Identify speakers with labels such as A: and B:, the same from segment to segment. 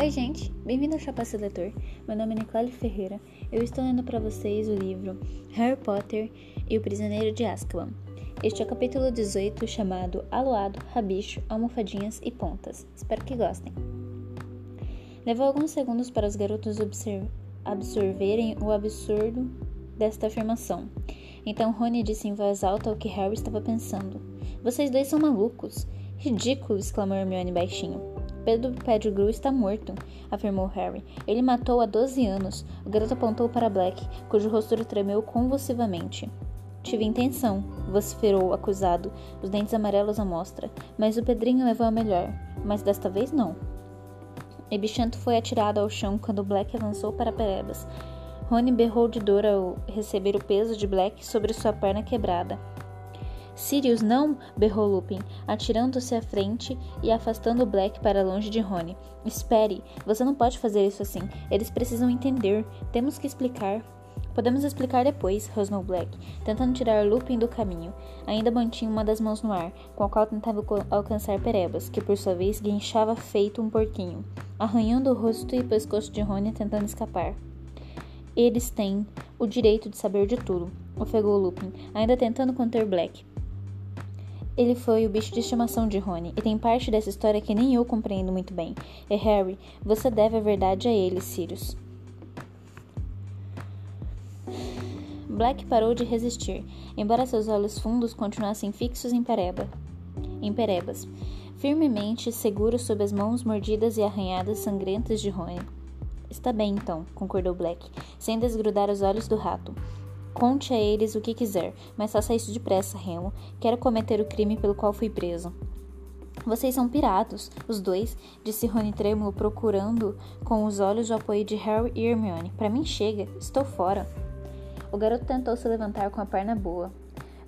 A: Oi, gente! Bem-vindo ao Chapa Seletor. Meu nome é Nicole Ferreira. Eu estou lendo para vocês o livro Harry Potter e o Prisioneiro de Azkaban. Este é o capítulo 18, chamado Aluado, Rabicho, Almofadinhas e Pontas. Espero que gostem. Levou alguns segundos para os garotos absorverem o absurdo desta afirmação. Então Rony disse em voz alta o que Harry estava pensando. Vocês dois são malucos. Ridículo! exclamou Hermione baixinho. Pedro Pettigrew está morto, afirmou Harry. Ele matou há 12 anos. O garoto apontou para Black, cujo rosto tremeu convulsivamente. Tive intenção, vociferou o acusado, os dentes amarelos à mostra. Mas o Pedrinho levou a melhor. Mas desta vez não. E Bichento foi atirado ao chão quando Black avançou para Perebas. Rony berrou de dor ao receber o peso de Black sobre sua perna quebrada. Sirius, não! berrou Lupin, atirando-se à frente e afastando Black para longe de Rony. Espere! Você não pode fazer isso assim. Eles precisam entender. Temos que explicar. Podemos explicar depois, rosnou Black, tentando tirar Lupin do caminho. Ainda mantinha uma das mãos no ar, com a qual tentava alcançar Perebas, que por sua vez guinchava feito um porquinho, arranhando o rosto e pescoço de Rony tentando escapar. Eles têm o direito de saber de tudo, ofegou Lupin, ainda tentando conter Black. Ele foi o bicho de estimação de Rony, e tem parte dessa história que nem eu compreendo muito bem. E Harry, você deve a verdade a ele, Sirius. Black parou de resistir, embora seus olhos fundos continuassem fixos em Pereba. Em Perebas, firmemente seguro sob as mãos mordidas e arranhadas sangrentas de Rony. Está bem, então, concordou Black, sem desgrudar os olhos do rato. Conte a eles o que quiser, mas faça isso depressa, Remo. Quero cometer o crime pelo qual fui preso. Vocês são pirados, os dois, disse Rony trêmulo, procurando com os olhos o apoio de Harry e Hermione. Para mim chega, estou fora. O garoto tentou se levantar com a perna boa,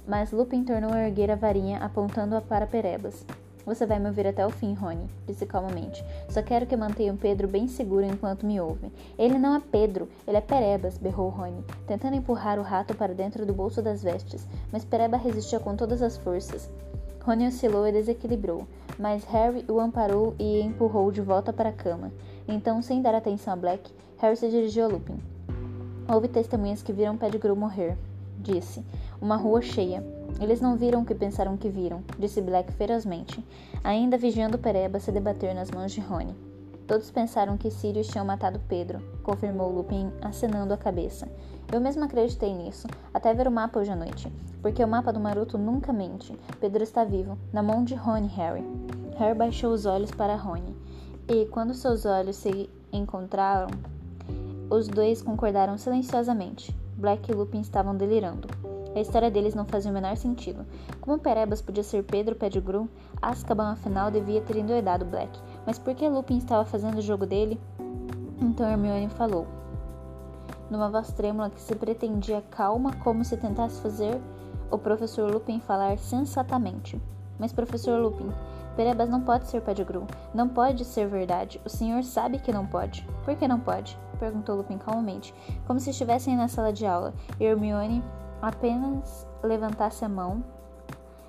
A: mas Lupin tornou a erguer a varinha, apontando-a para Perebas. Você vai me ouvir até o fim, Rony, disse calmamente. Só quero que mantenham Pedro bem seguro enquanto me ouve. Ele não é Pedro, ele é Perebas, berrou Rony, tentando empurrar o rato para dentro do bolso das vestes, mas Pereba resistia com todas as forças. Rony oscilou e desequilibrou, mas Harry o amparou e empurrou de volta para a cama. Então, sem dar atenção a Black, Harry se dirigiu a Lupin. Houve testemunhas que viram Pettigrew morrer, disse. Uma rua cheia. Eles não viram o que pensaram que viram, disse Black ferozmente, ainda vigiando Pereba se debater nas mãos de Rony. Todos pensaram que Sirius tinha matado Pedro, confirmou Lupin, acenando a cabeça. Eu mesmo acreditei nisso, até ver o mapa hoje à noite, porque o mapa do Maroto nunca mente. Pedro está vivo, na mão de Rony, Harry. Harry baixou os olhos para Rony, e quando seus olhos se encontraram, os dois concordaram silenciosamente. Black e Lupin estavam delirando. A história deles não fazia o menor sentido. Como Perebas podia ser Pedro Pettigrew, Azkaban afinal devia ter endoidado Black. Mas por que Lupin estava fazendo o jogo dele? Então Hermione falou, numa voz trêmula que se pretendia calma, como se tentasse fazer o professor Lupin falar sensatamente. Mas professor Lupin, Perebas não pode ser Pettigrew. Não pode ser verdade. O senhor sabe que não pode. Por que não pode? Perguntou Lupin calmamente, como se estivessem na sala de aula. Hermione apenas levantasse a mão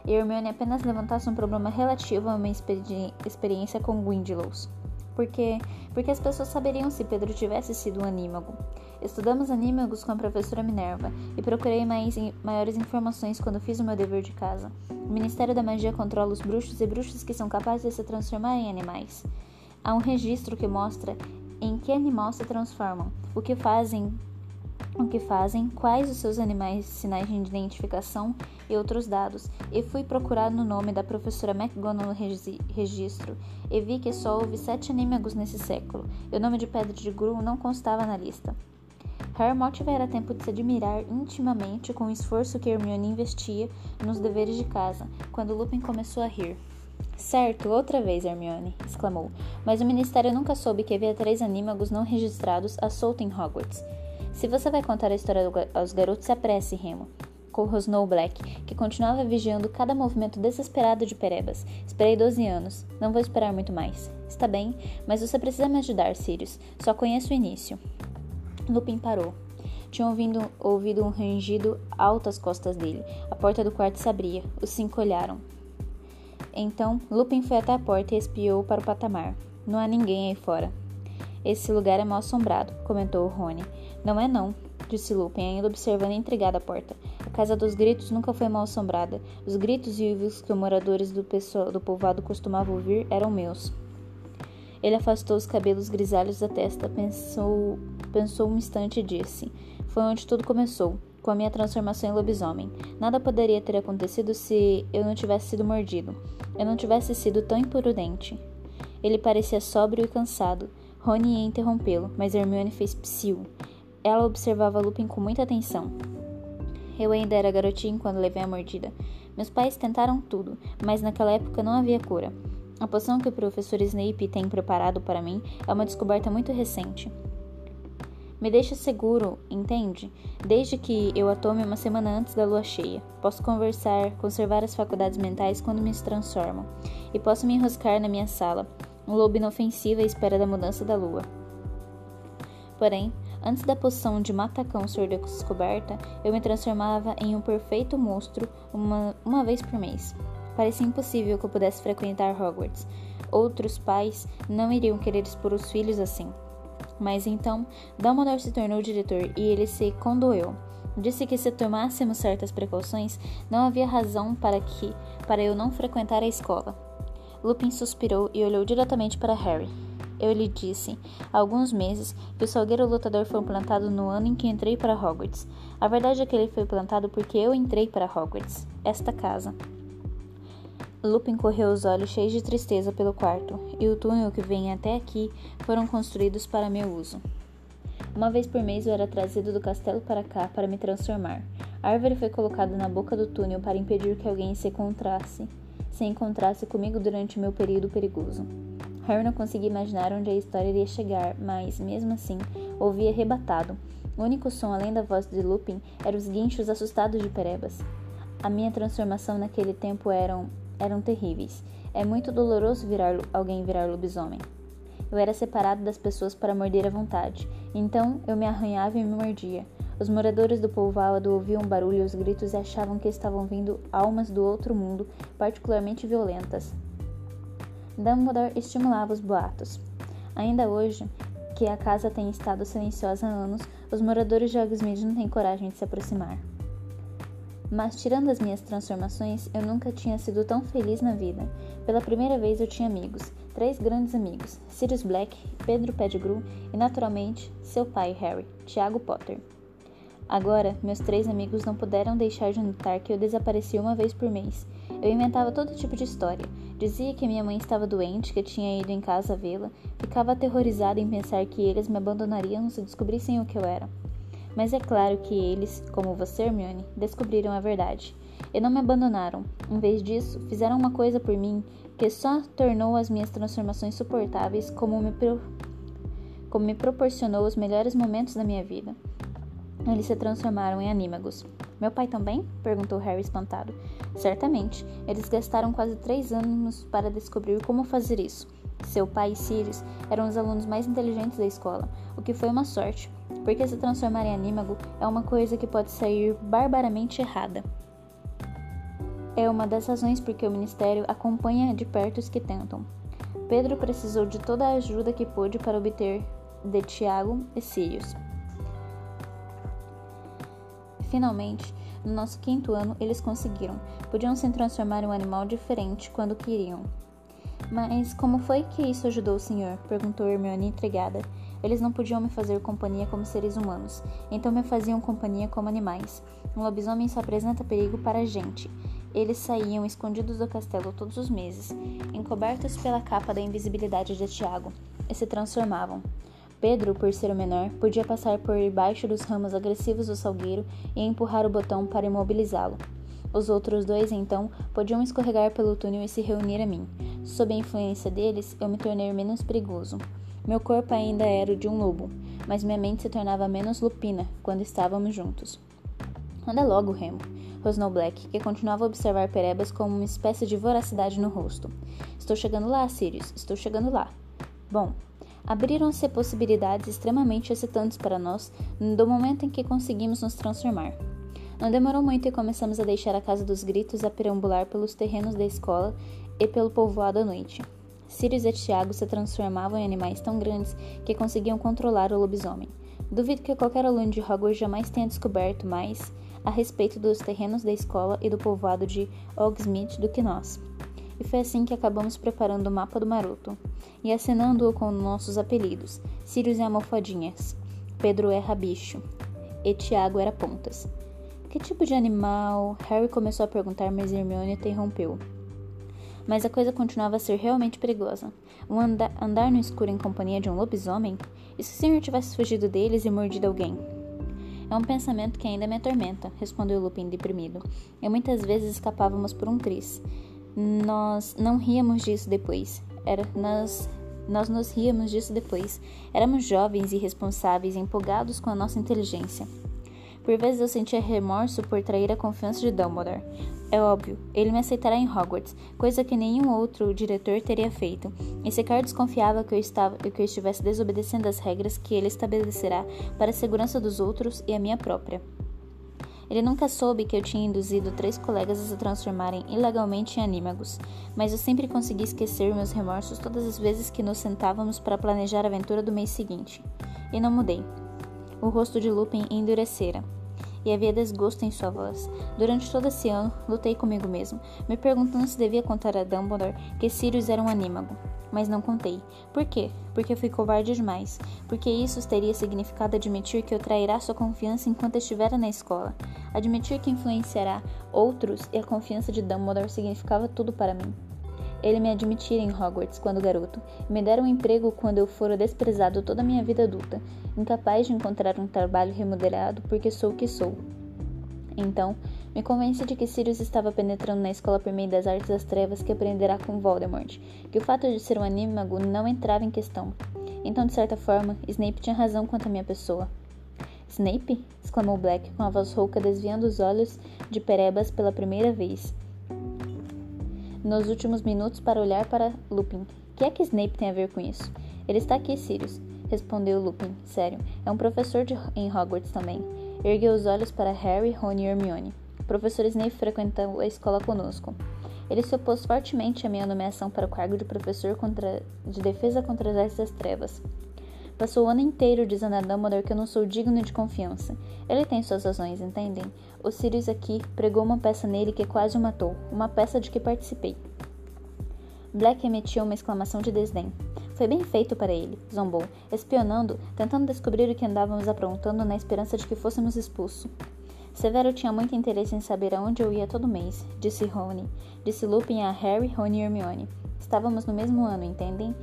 A: e Hermione apenas levantasse um problema relativo a uma experi experiência com Gwyndelows. Porque, porque as pessoas saberiam se Pedro tivesse sido um anímago. Estudamos anímagos com a professora Minerva e procurei mais, maiores informações quando fiz o meu dever de casa. O Ministério da Magia controla os bruxos e bruxos que são capazes de se transformar em animais. Há um registro que mostra em que animal se transformam, o que fazem o que fazem, quais os seus animais, sinais de identificação e outros dados, e fui procurar no nome da professora McGonagall no registro e vi que só houve sete anímagos nesse século, e o nome de Pedro de Gru não constava na lista. Harry tivera tempo de se admirar intimamente com o esforço que Hermione investia nos deveres de casa, quando Lupin começou a rir. Certo, outra vez, Hermione, exclamou. Mas o Ministério nunca soube que havia três anímagos não registrados à solta em Hogwarts. Se você vai contar a história aos garotos, se apresse, Remo. Rosnou Black, que continuava vigiando cada movimento desesperado de Perebas. Esperei 12 anos. Não vou esperar muito mais. Está bem, mas você precisa me ajudar, Sirius. Só conheço o início. Lupin parou. Tinha ouvido, ouvido um rangido alto às costas dele. A porta do quarto se abria. Os cinco olharam. Então, Lupin foi até a porta e espiou para o patamar. Não há ninguém aí fora. Esse lugar é mal assombrado, comentou Rony. Não é não, disse Lupin, ainda observando intrigada a porta. A casa dos gritos nunca foi mal assombrada. Os gritos e uivos que os moradores do, do povoado costumavam ouvir eram meus. Ele afastou os cabelos grisalhos da testa, pensou, pensou um instante e disse: Foi onde tudo começou, com a minha transformação em lobisomem. Nada poderia ter acontecido se eu não tivesse sido mordido. Eu não tivesse sido tão imprudente. Ele parecia sóbrio e cansado. Rony ia interrompê-lo, mas Hermione fez psiu. Ela observava Lupin com muita atenção. Eu ainda era garotinho quando levei a mordida. Meus pais tentaram tudo, mas naquela época não havia cura. A poção que o professor Snape tem preparado para mim é uma descoberta muito recente. Me deixa seguro, entende? Desde que eu a tome uma semana antes da lua cheia. Posso conversar, conservar as faculdades mentais quando me transformam. E posso me enroscar na minha sala, um lobo inofensivo à espera da mudança da lua. Porém, antes da poção de matacão ser descoberta, eu me transformava em um perfeito monstro uma, uma vez por mês. Parecia impossível que eu pudesse frequentar Hogwarts. Outros pais não iriam querer expor os filhos assim. Mas então, Dumbledore se tornou diretor e ele se condoeu. Disse que se tomássemos certas precauções, não havia razão para que para eu não frequentar a escola. Lupin suspirou e olhou diretamente para Harry. Eu lhe disse, há alguns meses, que o salgueiro lutador foi plantado no ano em que entrei para Hogwarts. A verdade é que ele foi plantado porque eu entrei para Hogwarts, esta casa. Lupin correu os olhos cheios de tristeza pelo quarto, e o túnel que vem até aqui foram construídos para meu uso. Uma vez por mês eu era trazido do castelo para cá para me transformar. A árvore foi colocada na boca do túnel para impedir que alguém se encontrasse, se encontrasse comigo durante meu período perigoso. Harry não conseguia imaginar onde a história iria chegar, mas, mesmo assim, ouvia arrebatado. O único som além da voz de Lupin eram os guinchos assustados de Perebas. A minha transformação naquele tempo eram eram terríveis. É muito doloroso virar alguém virar lobisomem. Eu era separado das pessoas para morder à vontade, então eu me arranhava e me mordia. Os moradores do povoado ouviam barulho e os gritos e achavam que estavam vindo almas do outro mundo, particularmente violentas. Dumbledore estimulava os boatos. Ainda hoje, que a casa tem estado silenciosa há anos, os moradores de Hogsmeade não têm coragem de se aproximar. Mas, tirando as minhas transformações, eu nunca tinha sido tão feliz na vida. Pela primeira vez eu tinha amigos, três grandes amigos: Sirius Black, Pedro Pettigrew e, naturalmente, seu pai, Harry, Tiago Potter. Agora, meus três amigos não puderam deixar de notar que eu desaparecia uma vez por mês. Eu inventava todo tipo de história. Dizia que minha mãe estava doente, que tinha ido em casa vê-la. Ficava aterrorizada em pensar que eles me abandonariam se descobrissem o que eu era. Mas é claro que eles, como você, Hermione, descobriram a verdade. E não me abandonaram. Em vez disso, fizeram uma coisa por mim que só tornou as minhas transformações suportáveis como me, pro... como me proporcionou os melhores momentos da minha vida. Eles se transformaram em anímagos. Meu pai também? perguntou Harry espantado. Certamente. Eles gastaram quase três anos para descobrir como fazer isso. Seu pai e Sirius eram os alunos mais inteligentes da escola, o que foi uma sorte, porque se transformar em anímago é uma coisa que pode sair barbaramente errada. É uma das razões por que o Ministério acompanha de perto os que tentam. Pedro precisou de toda a ajuda que pôde para obter de Tiago e Sirius. Finalmente, no nosso quinto ano, eles conseguiram. Podiam se transformar em um animal diferente quando queriam. Mas como foi que isso ajudou o senhor? perguntou Hermione intrigada. Eles não podiam me fazer companhia como seres humanos, então me faziam companhia como animais. Um lobisomem só apresenta perigo para a gente. Eles saíam escondidos do castelo todos os meses, encobertos pela capa da invisibilidade de Tiago, e se transformavam. Pedro, por ser o menor, podia passar por debaixo dos ramos agressivos do salgueiro e empurrar o botão para imobilizá-lo. Os outros dois, então, podiam escorregar pelo túnel e se reunir a mim. Sob a influência deles, eu me tornei menos perigoso. Meu corpo ainda era o de um lobo, mas minha mente se tornava menos lupina quando estávamos juntos. Anda logo, Remo, rosnou Black, que continuava a observar Perebas com uma espécie de voracidade no rosto. Estou chegando lá, Sirius, estou chegando lá. Bom, abriram-se possibilidades extremamente excitantes para nós do momento em que conseguimos nos transformar. Não demorou muito e começamos a deixar a Casa dos Gritos a perambular pelos terrenos da escola e pelo povoado à noite. Sirius e Tiago se transformavam em animais tão grandes que conseguiam controlar o lobisomem. Duvido que qualquer aluno de Hogwarts jamais tenha descoberto mais a respeito dos terrenos da escola e do povoado de Hogsmeade do que nós. E foi assim que acabamos preparando o mapa do Maroto e assinando-o com nossos apelidos: Sirius é Almofadinhas, Pedro é Rabicho e Tiago era Pontas. Que tipo de animal? Harry começou a perguntar, mas Hermione interrompeu. Mas a coisa continuava a ser realmente perigosa. Um anda andar no escuro em companhia de um lobisomem? E se o senhor tivesse fugido deles e mordido alguém? É um pensamento que ainda me atormenta, respondeu Lupin deprimido. E muitas vezes escapávamos por um tris. Nós não ríamos disso depois. Era, nós, nós nos ríamos disso depois. Éramos jovens, irresponsáveis, empolgados com a nossa inteligência. Por vezes eu sentia remorso por trair a confiança de Dumbledore. É óbvio, ele me aceitará em Hogwarts, coisa que nenhum outro diretor teria feito. E sequer desconfiava que eu, estava, que eu estivesse desobedecendo as regras que ele estabelecerá para a segurança dos outros e a minha própria. Ele nunca soube que eu tinha induzido três colegas a se transformarem ilegalmente em anímagos, mas eu sempre consegui esquecer meus remorsos todas as vezes que nos sentávamos para planejar a aventura do mês seguinte. E não mudei. O rosto de Lupin endurecera, e havia desgosto em sua voz. Durante todo esse ano, lutei comigo mesmo, me perguntando se devia contar a Dumbledore que Sirius era um anímago. Mas não contei. Por quê? Porque fui covarde demais. Porque isso teria significado admitir que eu trairá sua confiança enquanto estivera na escola. Admitir que influenciará outros e a confiança de Dumbledore significava tudo para mim ele me admitira em Hogwarts quando garoto e me dera um emprego quando eu fora desprezado toda a minha vida adulta, incapaz de encontrar um trabalho remunerado porque sou o que sou. Então, me convence de que Sirius estava penetrando na escola por meio das artes das trevas que aprenderá com Voldemort, que o fato de ser um anímago não entrava em questão. Então, de certa forma, Snape tinha razão quanto à minha pessoa. Snape? exclamou Black, com a voz rouca desviando os olhos de Perebas pela primeira vez nos últimos minutos para olhar para Lupin. Que é que Snape tem a ver com isso? Ele está aqui, Sirius, respondeu Lupin, sério. É um professor de, em Hogwarts também. Ergueu os olhos para Harry, Rony e Hermione. O professor Snape frequentou a escola conosco. Ele se opôs fortemente à minha nomeação para o cargo de professor contra, de defesa contra as artes das trevas. Passou o ano inteiro dizendo a Dumbledore que eu não sou digno de confiança. Ele tem suas razões, entendem? O Sirius aqui pregou uma peça nele que quase o matou, uma peça de que participei. Black emitiu uma exclamação de desdém. Foi bem feito para ele, zombou, espionando, tentando descobrir o que andávamos aprontando na esperança de que fôssemos expulsos. Severo tinha muito interesse em saber aonde eu ia todo mês, disse Rony. Disse Lupin a Harry, Rony e Hermione. Estávamos no mesmo ano, entendem?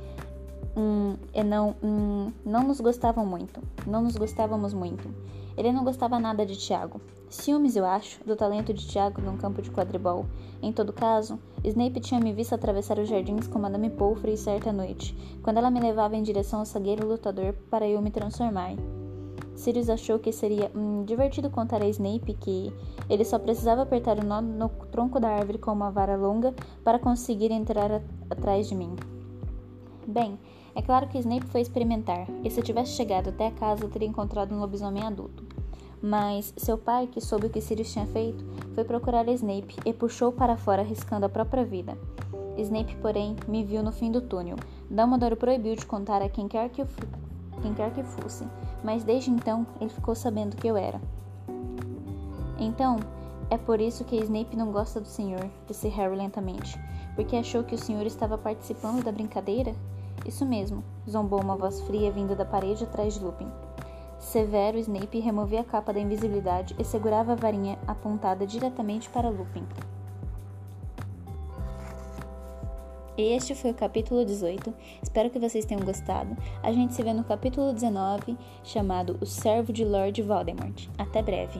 A: Hum, e não, hum, não nos gostavam muito. Não nos gostávamos muito. Ele não gostava nada de Tiago. Ciúmes, eu acho, do talento de Tiago num campo de quadribol. Em todo caso, Snape tinha me visto atravessar os jardins com Madame Pomfrey certa noite, quando ela me levava em direção ao sagueiro lutador para eu me transformar. Sirius achou que seria hum, divertido contar a Snape que ele só precisava apertar o nó no tronco da árvore com uma vara longa para conseguir entrar atrás de mim. Bem, é claro que Snape foi experimentar, e se tivesse chegado até a casa teria encontrado um lobisomem adulto. Mas seu pai, que soube o que Sirius tinha feito, foi procurar Snape e puxou para fora arriscando a própria vida. Snape, porém, me viu no fim do túnel. Dumbledore proibiu de contar a quem quer que, quem quer que fosse, mas desde então ele ficou sabendo que eu era. Então, é por isso que Snape não gosta do senhor, disse Harry lentamente. Porque achou que o senhor estava participando da brincadeira? Isso mesmo, zombou uma voz fria vinda da parede atrás de Lupin. Severo Snape removia a capa da invisibilidade e segurava a varinha apontada diretamente para Lupin. Este foi o capítulo 18. Espero que vocês tenham gostado. A gente se vê no capítulo 19, chamado O Servo de Lord Voldemort. Até breve.